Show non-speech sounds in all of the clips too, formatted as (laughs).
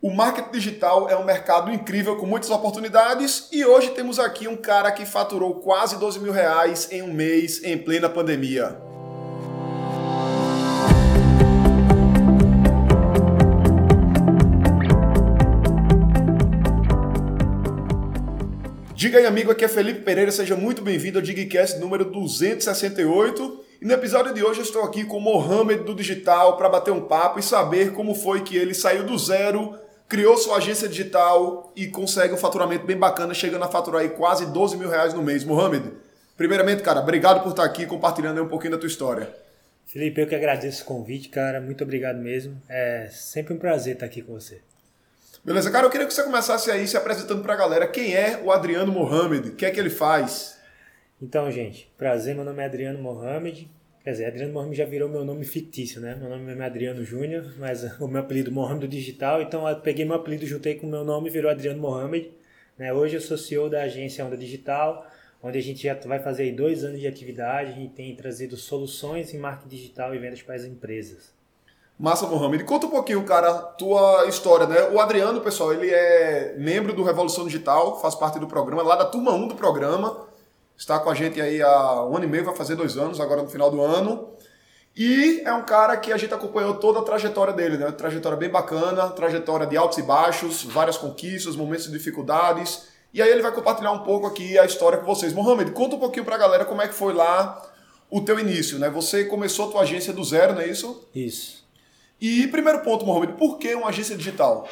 O marketing digital é um mercado incrível com muitas oportunidades e hoje temos aqui um cara que faturou quase 12 mil reais em um mês em plena pandemia. Diga aí, amigo, aqui é Felipe Pereira, seja muito bem-vindo ao Digcast número 268. E no episódio de hoje eu estou aqui com o Mohamed do Digital para bater um papo e saber como foi que ele saiu do zero criou sua agência digital e consegue um faturamento bem bacana, chegando a faturar aí quase 12 mil reais no mês. Mohamed, primeiramente, cara, obrigado por estar aqui compartilhando um pouquinho da tua história. Felipe, eu que agradeço o convite, cara. Muito obrigado mesmo. É sempre um prazer estar aqui com você. Beleza, cara, eu queria que você começasse aí se apresentando para a galera. Quem é o Adriano Mohamed? O que é que ele faz? Então, gente, prazer, meu nome é Adriano Mohamed. Quer dizer, Adriano Mohamed já virou meu nome fictício, né? Meu nome é Adriano Júnior, mas (laughs) o meu apelido Mohamed Digital, então eu peguei meu apelido, juntei com o meu nome e virou Adriano Mohamed. Né? Hoje eu sou CEO da agência Onda Digital, onde a gente já vai fazer dois anos de atividade, a gente tem trazido soluções em marketing digital e vendas para as empresas. Massa, Mohamed. Conta um pouquinho, cara, tua história, né? O Adriano, pessoal, ele é membro do Revolução Digital, faz parte do programa, lá da turma 1 do programa está com a gente aí há um ano e meio, vai fazer dois anos, agora no final do ano. E é um cara que a gente acompanhou toda a trajetória dele, né? Trajetória bem bacana, trajetória de altos e baixos, várias conquistas, momentos de dificuldades. E aí ele vai compartilhar um pouco aqui a história com vocês. Mohamed, conta um pouquinho para a galera como é que foi lá o teu início, né? Você começou a tua agência do zero, não é isso? Isso. E primeiro ponto, Mohamed, por que uma agência digital?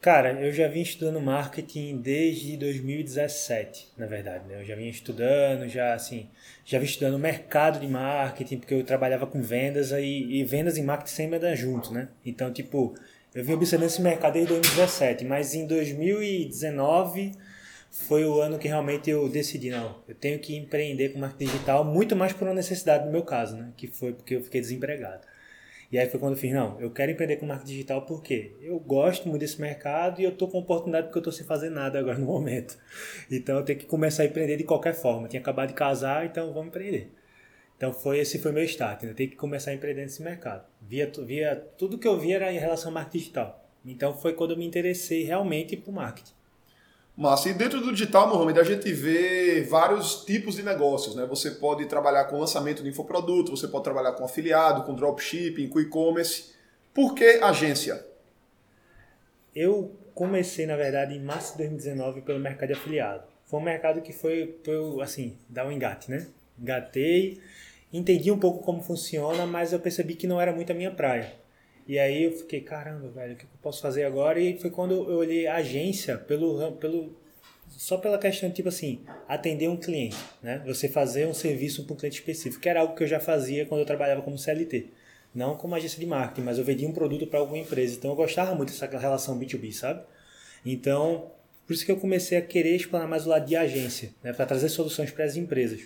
Cara, eu já vim estudando marketing desde 2017, na verdade, né? Eu já vinha estudando, já assim, já vim estudando mercado de marketing, porque eu trabalhava com vendas aí, e vendas e marketing sempre andam junto, né? Então, tipo, eu vim observando esse mercado desde 2017, mas em 2019 foi o ano que realmente eu decidi, não, eu tenho que empreender com marketing digital, muito mais por uma necessidade no meu caso, né? Que foi porque eu fiquei desempregado. E aí foi quando eu fiz, não, eu quero empreender com marketing digital porque eu gosto muito desse mercado e eu tô com oportunidade porque eu tô sem fazer nada agora no momento. Então eu tenho que começar a empreender de qualquer forma. Eu tinha acabado de casar, então vamos empreender. Então foi esse foi meu start, né? eu tenho que começar a empreender nesse mercado. Via, via tudo que eu via era em relação ao marketing digital. Então foi quando eu me interessei realmente por marketing. Mas e dentro do digital, Mohamed, a gente vê vários tipos de negócios, né? Você pode trabalhar com lançamento de infoproduto, você pode trabalhar com afiliado, com dropshipping, com e-commerce. Por que agência? Eu comecei, na verdade, em março de 2019 pelo mercado de afiliado. Foi um mercado que foi, foi assim, dar um engate, né? Engatei, entendi um pouco como funciona, mas eu percebi que não era muito a minha praia. E aí eu fiquei, caramba, velho, o que eu posso fazer agora? E foi quando eu olhei a agência pelo, pelo só pela questão, tipo assim, atender um cliente, né? Você fazer um serviço para um cliente específico, que era algo que eu já fazia quando eu trabalhava como CLT. Não como agência de marketing, mas eu vendia um produto para alguma empresa. Então eu gostava muito dessa relação B2B, sabe? Então, por isso que eu comecei a querer explorar mais o lado de agência, né? Para trazer soluções para as empresas.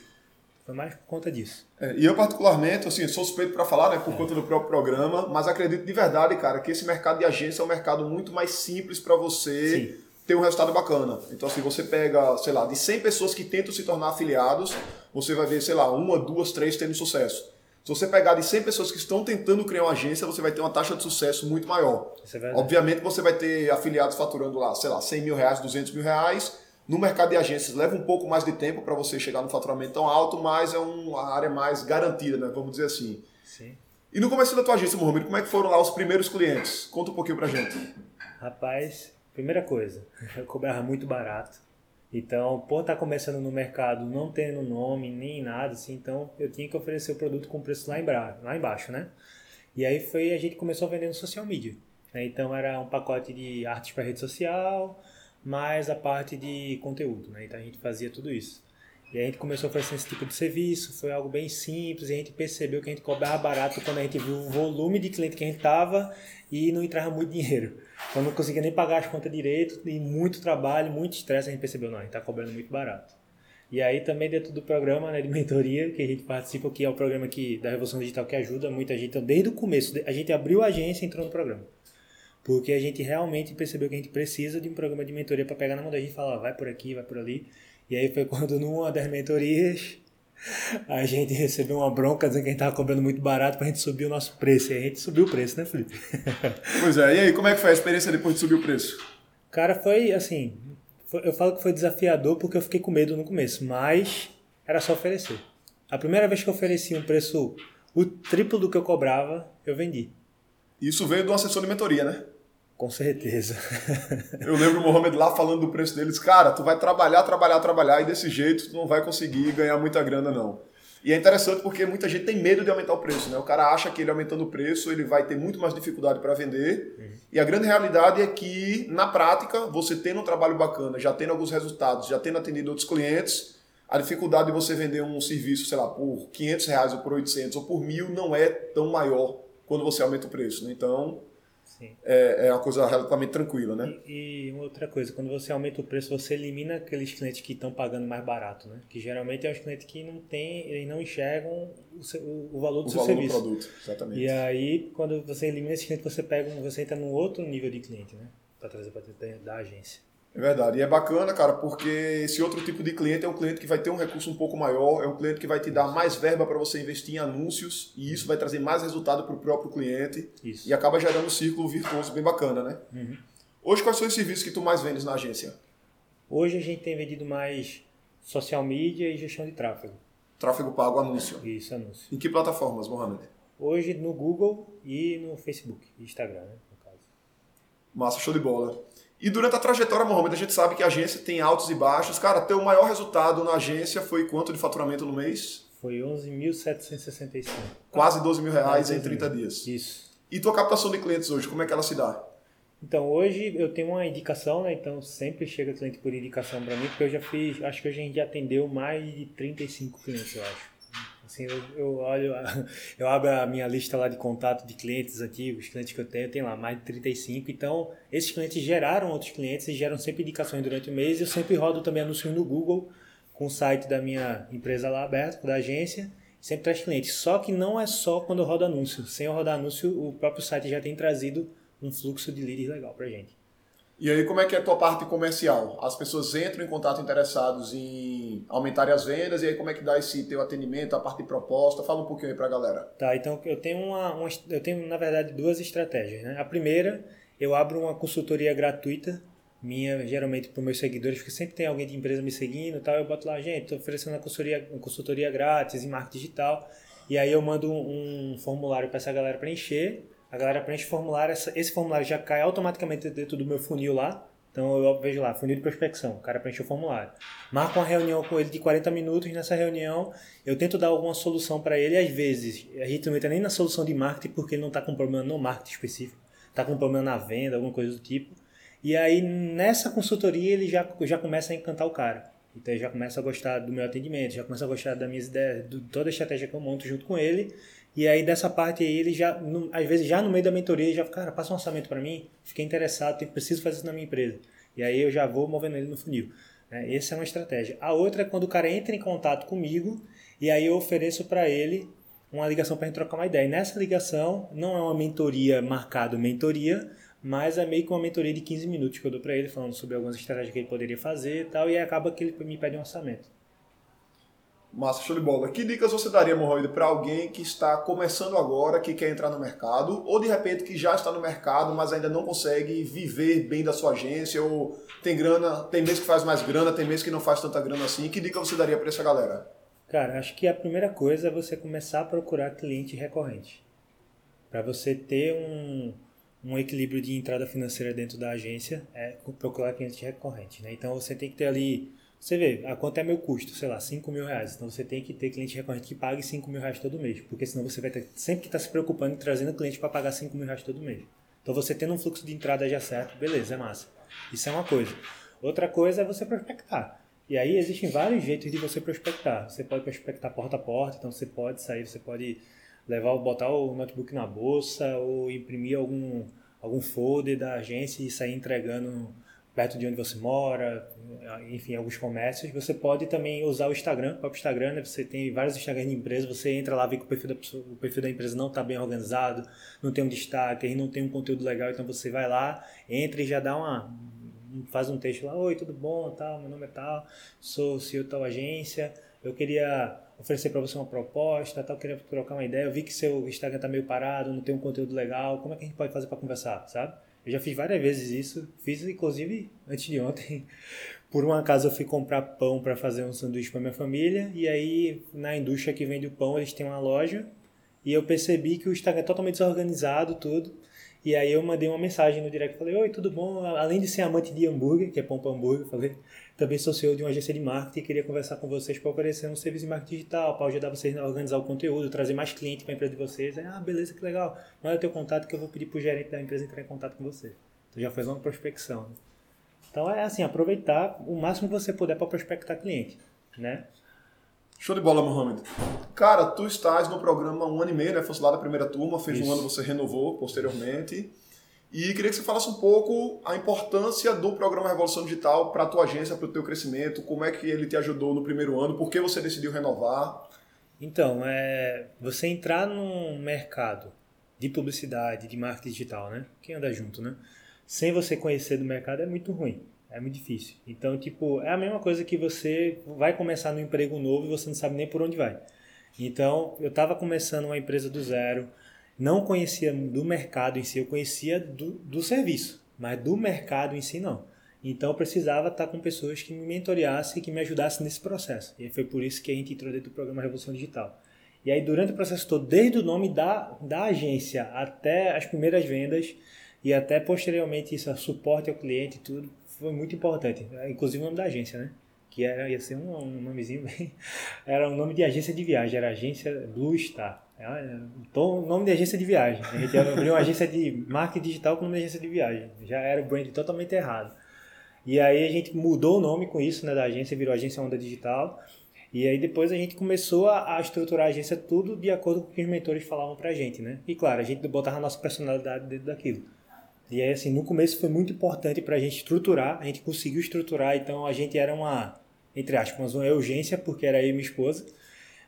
Foi mais por conta disso. É, e eu, particularmente, assim, sou suspeito para falar, né, por é. conta do próprio programa, mas acredito de verdade, cara, que esse mercado de agência é um mercado muito mais simples para você Sim. ter um resultado bacana. Então, assim, você pega, sei lá, de 100 pessoas que tentam se tornar afiliados, você vai ver, sei lá, uma, duas, três tendo sucesso. Se você pegar de 100 pessoas que estão tentando criar uma agência, você vai ter uma taxa de sucesso muito maior. É Obviamente, você vai ter afiliados faturando lá, sei lá, 100 mil reais, 200 mil reais, no mercado de agências leva um pouco mais de tempo para você chegar no faturamento tão alto, mas é uma área mais garantida, né? vamos dizer assim. Sim. E no começo da tua agência, Mohamed, como é que foram lá os primeiros clientes? Conta um pouquinho pra gente. Rapaz, primeira coisa, (laughs) eu cobrava muito barato. Então, por estar tá começando no mercado, não tendo nome nem nada, assim, então eu tinha que oferecer o produto com preço lá, embaixo, lá embaixo, né? E aí foi a gente começou vendendo social media. Né? Então era um pacote de artes para rede social, mais a parte de conteúdo, né? Então a gente fazia tudo isso. E a gente começou a oferecer esse tipo de serviço, foi algo bem simples, e a gente percebeu que a gente cobrava barato quando a gente viu o volume de cliente que a gente tava e não entrava muito dinheiro. Então não conseguia nem pagar as contas direito, e muito trabalho, muito estresse, a gente percebeu, não, a gente está cobrando muito barato. E aí também dentro do programa né, de mentoria que a gente participa, que é o programa que, da Revolução Digital que ajuda muita gente, então desde o começo, a gente abriu a agência e entrou no programa. Porque a gente realmente percebeu que a gente precisa de um programa de mentoria para pegar na mão da gente e falar, vai por aqui, vai por ali. E aí foi (laughs) quando numa das mentorias a gente recebeu uma bronca dizendo que a gente estava cobrando muito barato para a gente subir o nosso preço. E a gente subiu o preço, né, Felipe? (laughs) Pois é, e aí, como é que foi a experiência depois de subir o preço? Cara, foi assim. Foi, eu falo que foi desafiador porque eu fiquei com medo no começo, mas era só oferecer. A primeira vez que eu ofereci um preço o triplo do que eu cobrava, eu vendi. Isso veio do assessor de mentoria, né? Com certeza. (laughs) Eu lembro o Mohamed lá falando do preço deles. Cara, tu vai trabalhar, trabalhar, trabalhar e desse jeito tu não vai conseguir ganhar muita grana, não. E é interessante porque muita gente tem medo de aumentar o preço, né? O cara acha que ele aumentando o preço ele vai ter muito mais dificuldade para vender. Uhum. E a grande realidade é que, na prática, você tendo um trabalho bacana, já tendo alguns resultados, já tendo atendido outros clientes, a dificuldade de você vender um serviço, sei lá, por 500 reais ou por 800 ou por mil não é tão maior quando você aumenta o preço. Né? Então, é, é uma coisa relativamente tranquila, né? E, e, outra coisa, quando você aumenta o preço, você elimina aqueles clientes que estão pagando mais barato, né? Que geralmente é os clientes que não têm, eles não enxergam o, seu, o valor do o seu valor serviço. Do produto, exatamente. E aí, quando você elimina esses clientes, você pega, você entra num outro nível de cliente, né? Para trazer para dentro da agência. É verdade. E é bacana, cara, porque esse outro tipo de cliente é um cliente que vai ter um recurso um pouco maior, é um cliente que vai te dar mais verba para você investir em anúncios e isso vai trazer mais resultado para o próprio cliente isso. e acaba gerando um círculo virtuoso bem bacana, né? Uhum. Hoje, quais são os serviços que tu mais vendes na agência? Hoje a gente tem vendido mais social media e gestão de tráfego. Tráfego pago, anúncio. Isso, anúncio. Em que plataformas, Mohamed? Hoje no Google e no Facebook Instagram, né, no caso. Massa, show de bola. E durante a trajetória, Mohamed, a gente sabe que a agência tem altos e baixos. Cara, teu maior resultado na agência foi quanto de faturamento no mês? Foi 11.765. Quase 12 mil reais em 30 mil. dias. Isso. E tua captação de clientes hoje, como é que ela se dá? Então, hoje eu tenho uma indicação, né? Então, sempre chega cliente por indicação para mim, porque eu já fiz, acho que a gente já atendeu mais de 35 clientes, eu acho. Assim, eu, eu olho, (laughs) eu abro a minha lista lá de contato de clientes antigos, clientes que eu tenho, tem lá mais de 35. Então, esses clientes geraram outros clientes e geram sempre indicações durante o mês. Eu sempre rodo também anúncios no Google com o site da minha empresa lá aberto, da agência, sempre traz clientes. Só que não é só quando eu rodo anúncio. Sem eu rodar anúncio, o próprio site já tem trazido um fluxo de leads legal pra gente. E aí, como é que é a tua parte comercial? As pessoas entram em contato interessados em aumentarem as vendas, e aí como é que dá esse teu atendimento, a parte de proposta? Fala um pouquinho aí pra galera. Tá, então eu tenho, uma, uma eu tenho na verdade, duas estratégias. Né? A primeira, eu abro uma consultoria gratuita, minha, geralmente para meus seguidores, porque sempre tem alguém de empresa me seguindo e tal, eu boto lá, gente, estou oferecendo uma consultoria, uma consultoria grátis em marketing digital, e aí eu mando um, um formulário para essa galera preencher, a galera preenche formulário, esse formulário já cai automaticamente dentro do meu funil lá. Então eu vejo lá, funil de prospecção, o cara preenche o formulário. Marco uma reunião com ele de 40 minutos, nessa reunião eu tento dar alguma solução para ele, às vezes a gente não entra nem na solução de marketing porque ele não está com problema no marketing específico, está com problema na venda, alguma coisa do tipo. E aí nessa consultoria ele já, já começa a encantar o cara. Então ele já começa a gostar do meu atendimento, já começa a gostar das minhas ideias, de toda a estratégia que eu monto junto com ele. E aí dessa parte aí, ele já, no, às vezes já no meio da mentoria, ele já, cara, passa um orçamento para mim, fiquei interessado, preciso fazer isso na minha empresa. E aí eu já vou movendo ele no funil. Né? Essa é uma estratégia. A outra é quando o cara entra em contato comigo e aí eu ofereço para ele uma ligação para a gente trocar uma ideia. E nessa ligação, não é uma mentoria marcado mentoria, mas é meio que uma mentoria de 15 minutos que eu dou para ele, falando sobre algumas estratégias que ele poderia fazer e tal, e acaba que ele me pede um orçamento. Massa, show de bola. Que dicas você daria, Morroide, para alguém que está começando agora, que quer entrar no mercado, ou de repente que já está no mercado, mas ainda não consegue viver bem da sua agência, ou tem grana, tem mês que faz mais grana, tem mês que não faz tanta grana assim. Que dica você daria para essa galera? Cara, acho que a primeira coisa é você começar a procurar cliente recorrente. Para você ter um, um equilíbrio de entrada financeira dentro da agência, é procurar cliente recorrente. Né? Então você tem que ter ali você vê, a quanto é meu custo? Sei lá, 5 mil reais. Então você tem que ter cliente recorrente que pague 5 mil reais todo mês. Porque senão você vai ter sempre que estar tá se preocupando em trazendo cliente para pagar 5 mil reais todo mês. Então você tendo um fluxo de entrada já certo, beleza, é massa. Isso é uma coisa. Outra coisa é você prospectar. E aí existem vários jeitos de você prospectar. Você pode prospectar porta a porta, então você pode sair, você pode levar, botar o notebook na bolsa ou imprimir algum, algum folder da agência e sair entregando perto de onde você mora, enfim, alguns comércios. Você pode também usar o Instagram, o próprio Instagram, né? Você tem vários Instagrams de empresa, você entra lá, vê que o perfil da, pessoa, o perfil da empresa não está bem organizado, não tem um destaque, não tem um conteúdo legal, então você vai lá, entra e já dá uma faz um texto lá, oi, tudo bom, tal, meu nome é tal, sou CEO tal agência, eu queria oferecer para você uma proposta, tal, queria trocar uma ideia. Eu vi que seu Instagram tá meio parado, não tem um conteúdo legal. Como é que a gente pode fazer para conversar, sabe? Eu já fiz várias vezes isso. Fiz inclusive antes de ontem. (laughs) Por um acaso eu fui comprar pão para fazer um sanduíche para minha família e aí na indústria que vende o pão eles têm uma loja e eu percebi que o Instagram é totalmente desorganizado tudo. E aí eu mandei uma mensagem no direct, falei, oi, tudo bom? Além de ser amante de hambúrguer, que é para hambúrguer, falei, também sou CEO de uma agência de marketing e queria conversar com vocês para oferecer um serviço de marketing digital, para ajudar vocês a organizar o conteúdo, trazer mais clientes para a empresa de vocês. Aí, ah, beleza, que legal. Manda teu contato que eu vou pedir para o gerente da empresa entrar em contato com você. Então já fez uma prospecção. Né? Então é assim, aproveitar o máximo que você puder para prospectar cliente, né? Show de bola, Mohamed. Cara, tu estás no programa um ano e meio, né? Fosse lá da primeira turma, fez Isso. um ano, você renovou posteriormente. E queria que você falasse um pouco a importância do programa Revolução Digital para a tua agência, para o teu crescimento, como é que ele te ajudou no primeiro ano, por que você decidiu renovar? Então, é, você entrar num mercado de publicidade, de marketing digital, né? Quem anda junto, né? Sem você conhecer do mercado é muito ruim. É muito difícil. Então, tipo, é a mesma coisa que você vai começar no emprego novo e você não sabe nem por onde vai. Então, eu estava começando uma empresa do zero, não conhecia do mercado em si, eu conhecia do, do serviço, mas do mercado em si não. Então, eu precisava estar com pessoas que me mentoreassem e que me ajudassem nesse processo. E foi por isso que a gente entrou dentro do programa Revolução Digital. E aí, durante o processo todo, desde o nome da, da agência até as primeiras vendas e até posteriormente isso, suporte ao cliente e tudo, foi muito importante. Inclusive o nome da agência, né? Que era, ia ser um, um nomezinho bem. (laughs) Era o um nome de agência de viagem, era agência Blue Star. Então, nome de agência de viagem. A gente abriu uma agência de marketing digital com nome de agência de viagem. Já era o brand totalmente errado. E aí a gente mudou o nome com isso, né, da agência, virou agência Onda Digital. E aí depois a gente começou a, a, estruturar a agência tudo de acordo com o que os mentores falavam pra gente, né? E claro, a gente botava a nossa personalidade dentro daquilo. E aí, assim, no começo foi muito importante para a gente estruturar, a gente conseguiu estruturar, então a gente era uma, entre aspas, uma urgência, porque era eu e minha esposa,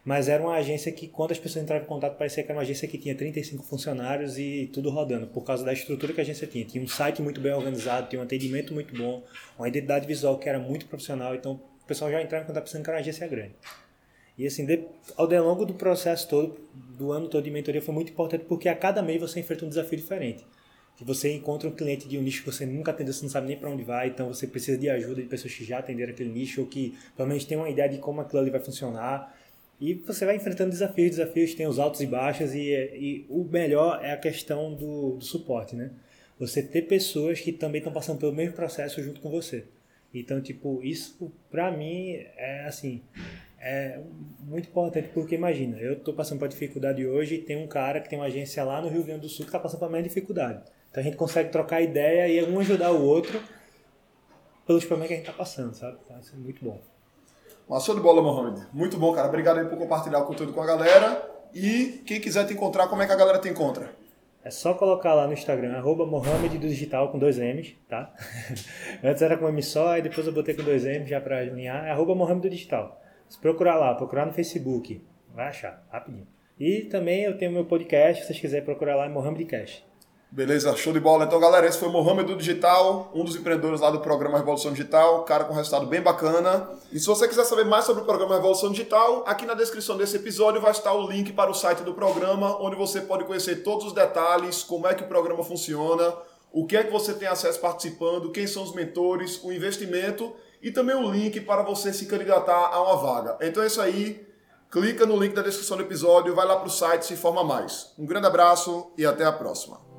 mas era uma agência que, quando as pessoas entravam em contato, parecia que era uma agência que tinha 35 funcionários e tudo rodando, por causa da estrutura que a agência tinha. Tinha um site muito bem organizado, tinha um atendimento muito bom, uma identidade visual que era muito profissional, então o pessoal já entrava em contato pensando que era uma agência grande. E assim, de, ao longo do processo todo, do ano todo de mentoria, foi muito importante porque a cada mês você enfrenta um desafio diferente que você encontra um cliente de um nicho que você nunca atendeu, você não sabe nem para onde vai, então você precisa de ajuda de pessoas que já atenderam aquele nicho ou que pelo menos tem uma ideia de como aquilo ali vai funcionar. E você vai enfrentando desafios, desafios tem os altos e baixos e, e o melhor é a questão do, do suporte, né? Você ter pessoas que também estão passando pelo mesmo processo junto com você. Então, tipo, isso para mim é assim, é muito importante porque imagina, eu estou passando por dificuldade hoje e tem um cara que tem uma agência lá no Rio Grande do Sul que está passando por a mesma dificuldade. Então a gente consegue trocar ideia e um ajudar o outro pelos problemas que a gente está passando, sabe? Então isso é muito bom. Uma show de bola, Mohamed. Muito bom, cara. Obrigado aí por compartilhar o conteúdo com a galera. E quem quiser te encontrar, como é que a galera te encontra? É só colocar lá no Instagram, arroba Mohamed do Digital com dois M's, tá? (laughs) Antes era com M só, e depois eu botei com dois M's já para alinhar. É arroba Mohamed do Digital. Se procurar lá, procurar no Facebook, vai achar, rapidinho. E também eu tenho meu podcast, se vocês quiserem procurar lá, é Mohamed Cash. Beleza, show de bola. Então, galera, esse foi o Mohamed do Digital, um dos empreendedores lá do programa Revolução Digital, cara com resultado bem bacana. E se você quiser saber mais sobre o programa Revolução Digital, aqui na descrição desse episódio vai estar o link para o site do programa, onde você pode conhecer todos os detalhes, como é que o programa funciona, o que é que você tem acesso participando, quem são os mentores, o investimento e também o link para você se candidatar a uma vaga. Então é isso aí. Clica no link da descrição do episódio, vai lá para o site e se informa mais. Um grande abraço e até a próxima.